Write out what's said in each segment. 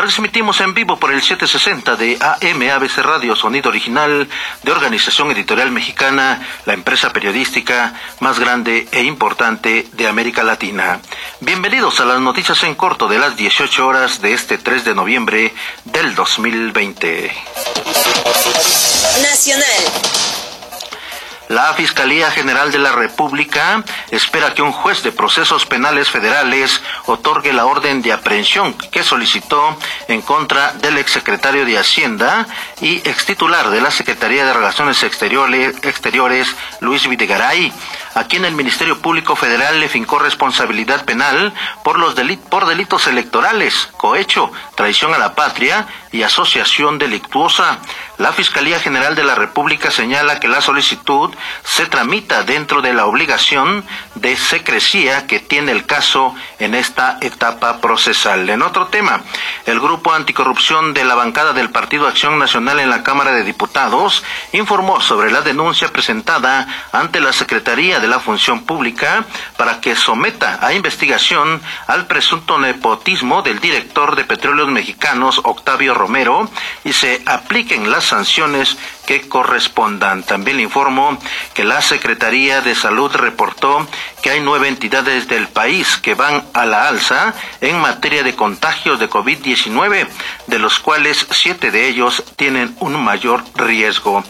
Transmitimos en vivo por el 760 de AM ABC Radio, sonido original de Organización Editorial Mexicana, la empresa periodística más grande e importante de América Latina. Bienvenidos a las noticias en corto de las 18 horas de este 3 de noviembre del 2020. Nacional. La Fiscalía General de la República espera que un juez de procesos penales federales otorgue la orden de aprehensión que solicitó en contra del exsecretario de Hacienda y extitular de la Secretaría de Relaciones Exteriores, Luis Videgaray, a quien el Ministerio Público Federal le fincó responsabilidad penal por los por delitos electorales, cohecho, traición a la patria y asociación delictuosa. La Fiscalía General de la República señala que la solicitud se tramita dentro de la obligación de secrecía que tiene el caso en esta etapa procesal. En otro tema, el Grupo Anticorrupción de la bancada del Partido Acción Nacional en la Cámara de Diputados informó sobre la denuncia presentada ante la Secretaría de la Función Pública para que someta a investigación al presunto nepotismo del director de Petróleos Mexicanos, Octavio Romero, y se apliquen las sanciones que correspondan. También le informo que la Secretaría de Salud reportó que hay nueve entidades del país que van a la alza en materia de contagios de COVID-19, de los cuales siete de ellos tienen un mayor riesgo.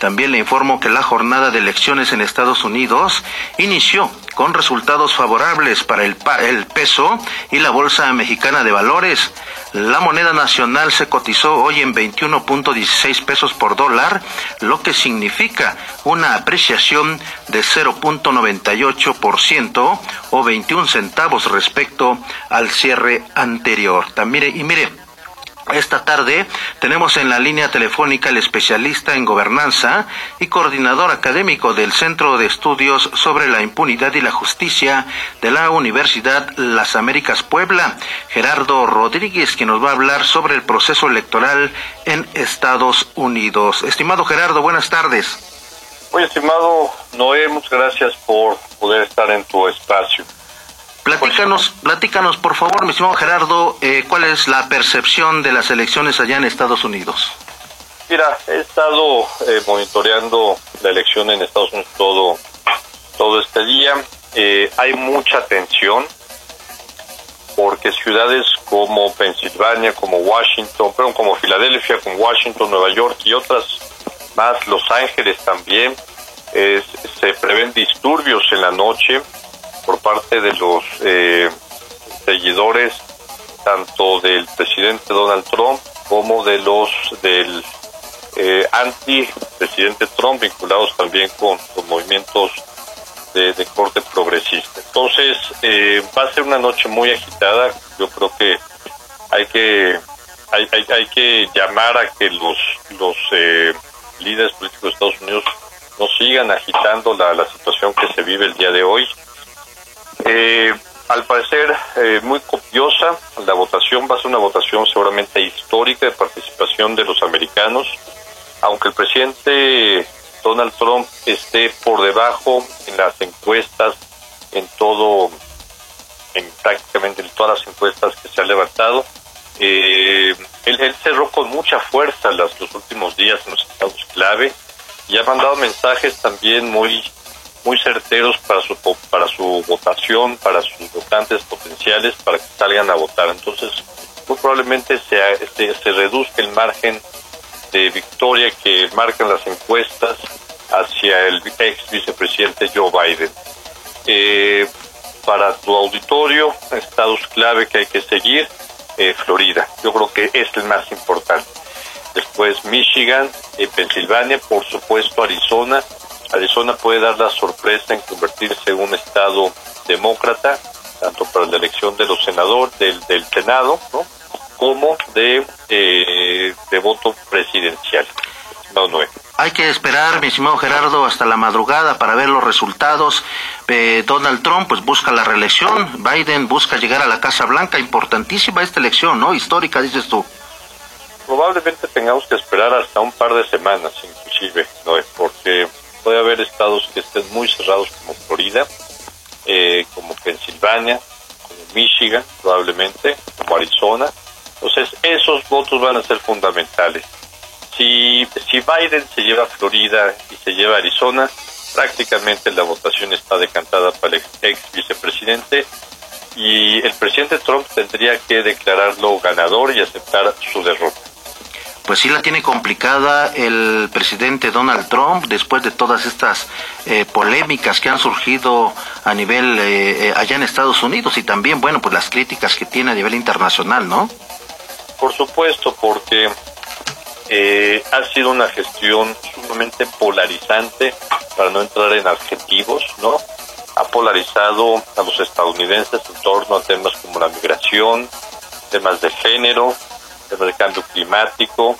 También le informo que la jornada de elecciones en Estados Unidos inició con resultados favorables para el, peso y la Bolsa Mexicana de Valores. La moneda nacional se cotizó hoy en 21.16 pesos por dólar, lo que significa una apreciación de 0.98% o 21 centavos respecto al cierre anterior. También, y mire, esta tarde tenemos en la línea telefónica el especialista en gobernanza y coordinador académico del Centro de Estudios sobre la Impunidad y la Justicia de la Universidad Las Américas Puebla, Gerardo Rodríguez, que nos va a hablar sobre el proceso electoral en Estados Unidos. Estimado Gerardo, buenas tardes. Muy estimado Noé, muchas gracias por poder estar en tu espacio. Platícanos, platícanos por favor, mi estimado Gerardo, eh, cuál es la percepción de las elecciones allá en Estados Unidos. Mira, he estado eh, monitoreando la elección en Estados Unidos todo, todo este día. Eh, hay mucha tensión porque ciudades como Pensilvania, como Washington, perdón, como Filadelfia, como Washington, Nueva York y otras más, Los Ángeles también, se prevén disturbios en la noche por parte de los eh, seguidores tanto del presidente Donald Trump como de los del eh, anti-presidente Trump vinculados también con, los movimientos de, corte progresista. Entonces, eh, va a ser una noche muy agitada. Yo creo que hay que hay, hay, que llamar a que los los eh, líderes políticos de Estados Unidos no sigan agitando la, la situación que se vive el día de hoy. Eh, al parecer eh, muy copiosa, la votación va a ser una votación seguramente histórica de participación de los americanos, aunque el presidente Donald Trump esté por debajo en las encuestas, en todo, en prácticamente en todas las encuestas que se han levantado. Eh, él, cerró con mucha fuerza los últimos días en los estados clave y ha mandado mensajes también muy muy certeros para su para su votación, para sus votantes potenciales, para que salgan a votar. Entonces, muy probablemente se, se, se reduzca el margen de victoria que marcan las encuestas hacia el ex vicepresidente Joe Biden. Eh, para tu auditorio, estados clave que hay que seguir, eh, Florida. Yo creo que es el más importante. Después Michigan, eh, Pensilvania, por supuesto Arizona, Arizona puede dar la sorpresa en convertirse en un estado demócrata, tanto para la elección de los senadores, del, del Senado, ¿no? como de, eh, de voto presidencial. No, no es. Hay que esperar, mi estimado Gerardo, hasta la madrugada para ver los resultados. Eh, Donald Trump pues busca la reelección, Biden busca llegar a la Casa Blanca, importantísima esta elección, ¿no? Histórica, dices tú. Probablemente tengamos que esperar hasta un par de semanas, inclusive, ¿no? porque puede haber estados que estén muy cerrados como Florida, eh, como Pensilvania, como Michigan, probablemente, como Arizona. Entonces, esos votos van a ser fundamentales. Si, si Biden se lleva Florida y se lleva Arizona, prácticamente la votación está decantada para el ex vicepresidente y el presidente Trump tendría que declararlo ganador y aceptar su derrota pues sí la tiene complicada el presidente Donald Trump después de todas estas eh, polémicas que han surgido a nivel eh, eh, allá en Estados Unidos y también, bueno, pues las críticas que tiene a nivel internacional, ¿no? Por supuesto, porque ha sido una gestión sumamente polarizante, para no entrar en adjetivos, ¿no? Ha polarizado a los estadounidenses en torno a temas como la migración, temas de género, el cambio climático,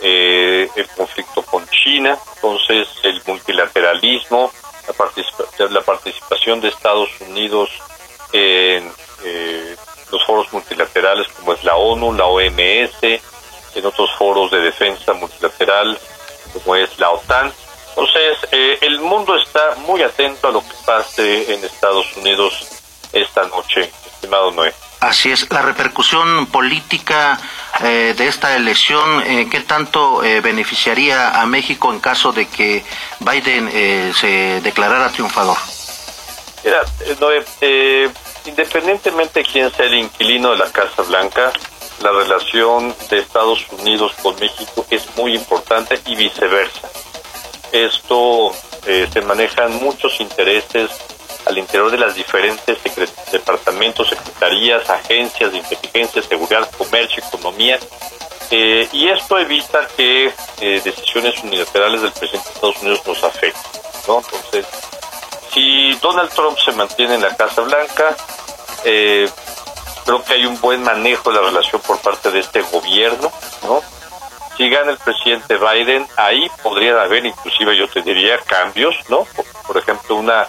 eh, el conflicto con China, entonces el multilateralismo, la, la participación de Estados Unidos en eh, los foros multilaterales como es la ONU, la OMS, en otros foros de defensa multilateral como es la OTAN. Entonces, eh, el mundo está muy atento a lo que pase en Estados Unidos esta noche, estimado Noé. Así es, la repercusión política eh, de esta elección, eh, ¿qué tanto eh, beneficiaría a México en caso de que Biden se declarara triunfador? Mira, independientemente de quién sea el inquilino de la Casa Blanca, la relación de Estados Unidos con México es muy importante y viceversa. Esto se manejan muchos intereses al interior de las diferentes departamentos, secretarías, agencias de inteligencia, seguridad, comercio, economía, eh, y esto evita que eh, decisiones unilaterales del presidente de Estados Unidos nos afecten. ¿no? Entonces, si Donald Trump se mantiene en la Casa Blanca, eh, creo que hay un buen manejo de la relación por parte de este gobierno, ¿no? Si gana el presidente Biden, ahí podría haber inclusive, yo te diría, cambios, ¿no? por ejemplo, una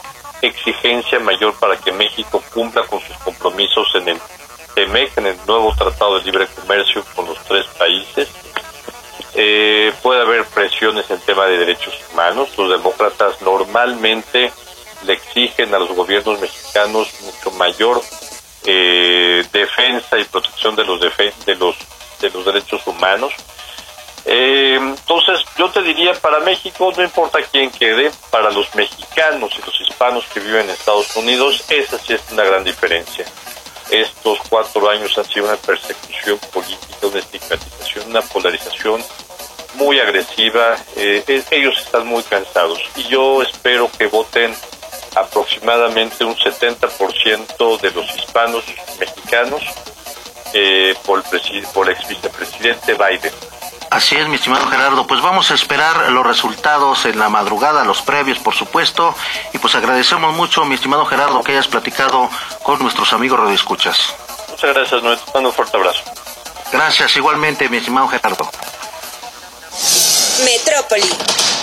exigencia mayor para que México cumpla con sus compromisos en el TEMEC, en el nuevo Tratado de Libre Comercio con los tres países. Eh, puede haber presiones en tema de derechos humanos. Los demócratas normalmente le exigen a los gobiernos mexicanos mucho mayor eh, defensa y protección de los, de de los derechos humanos. Eh, entonces, yo te diría, para México, no importa quién quede, para los mexicanos y los hispanos que viven en Estados Unidos, esa sí es una gran diferencia. Estos cuatro años han sido una persecución política, una estigmatización, una polarización muy agresiva. Eh, ellos están muy cansados y yo espero que voten aproximadamente un 70% de los hispanos mexicanos eh, por, el por el ex vicepresidente Biden. Así es, mi estimado Gerardo. Pues vamos a esperar los resultados en la madrugada, los previos, por supuesto. Y pues agradecemos mucho, mi estimado Gerardo, que hayas platicado con nuestros amigos radioescuchas. Muchas gracias, Noé. un fuerte abrazo. Gracias, igualmente, mi estimado Gerardo. Metrópoli.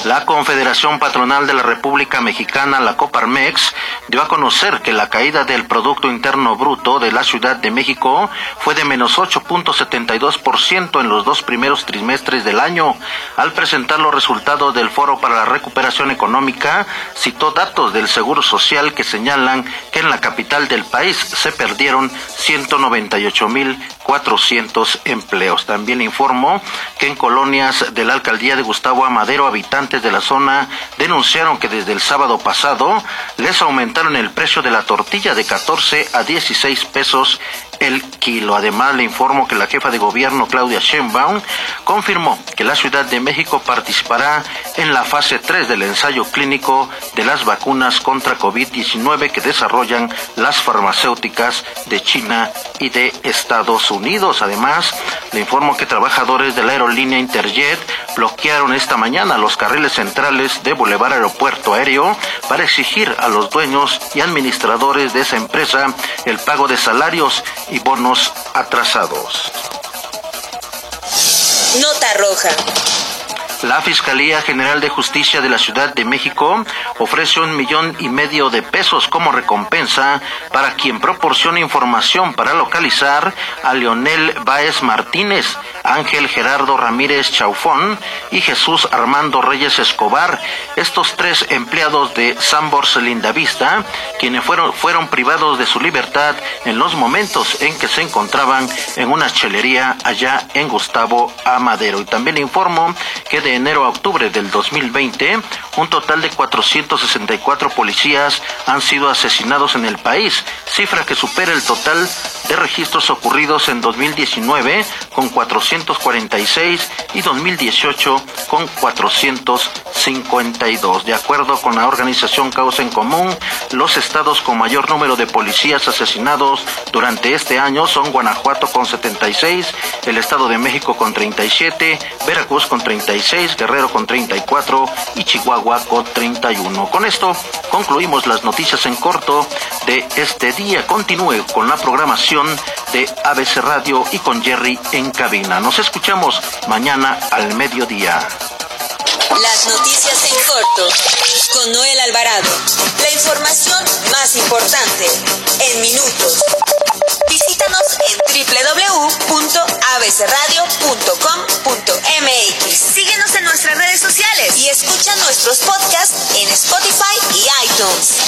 La Confederación Patronal de la República Mexicana, la Coparmex, dio a conocer que la caída del Producto Interno Bruto de la Ciudad de México fue de menos 8.72% en los dos primeros trimestres del año. Al presentar los resultados del Foro para la Recuperación Económica, citó datos del Seguro Social que señalan que en la capital del país se perdieron 198.400 empleos. También informó que en colonias de la alcaldía de Gustavo Amadero, habitantes de la zona denunciaron que desde el sábado pasado les aumentaron el precio de la tortilla de 14 a 16 pesos el kilo. Además, le informo que la jefa de gobierno, Claudia Sheinbaum, confirmó que la Ciudad de México participará en la fase 3 del ensayo clínico de las vacunas contra COVID-19 que desarrollan las farmacéuticas de China y de Estados Unidos. Además, le informo que trabajadores de la aerolínea Interjet bloquearon esta mañana los carriles centrales de Boulevard Aeropuerto Aéreo para exigir a los dueños y administradores de esa empresa el pago de salarios y bonos atrasados. Nota roja. La Fiscalía General de Justicia de la Ciudad de México ofrece un millón y medio de pesos como recompensa para quien proporcione información para localizar a Leonel Báez Martínez, Ángel Gerardo Ramírez Chaufón y Jesús Armando Reyes Escobar, estos tres empleados de Sambors Lindavista, quienes fueron, fueron privados de su libertad en los momentos en que se encontraban en una chelería allá en Gustavo Amadero. Y también informo que de enero a octubre del 2020, un total de 464 policías han sido asesinados en el país, cifra que supera el total de registros ocurridos en 2019 con 446 y 2018 con 452. De acuerdo con la organización Causa en Común, los estados con mayor número de policías asesinados durante este año son Guanajuato con 76, el Estado de México con 37, Veracruz con 36, Guerrero con 34 y Chihuahua con 31. Con esto concluimos las noticias en corto de este día. Continúe con la programación de ABC Radio y con Jerry en cabina. Nos escuchamos mañana al mediodía. Las noticias en corto con Noel Alvarado. La información más importante en minutos. Www.abcradio.com.mx. Síguenos en nuestras redes sociales y escucha nuestros podcasts en Spotify y iTunes.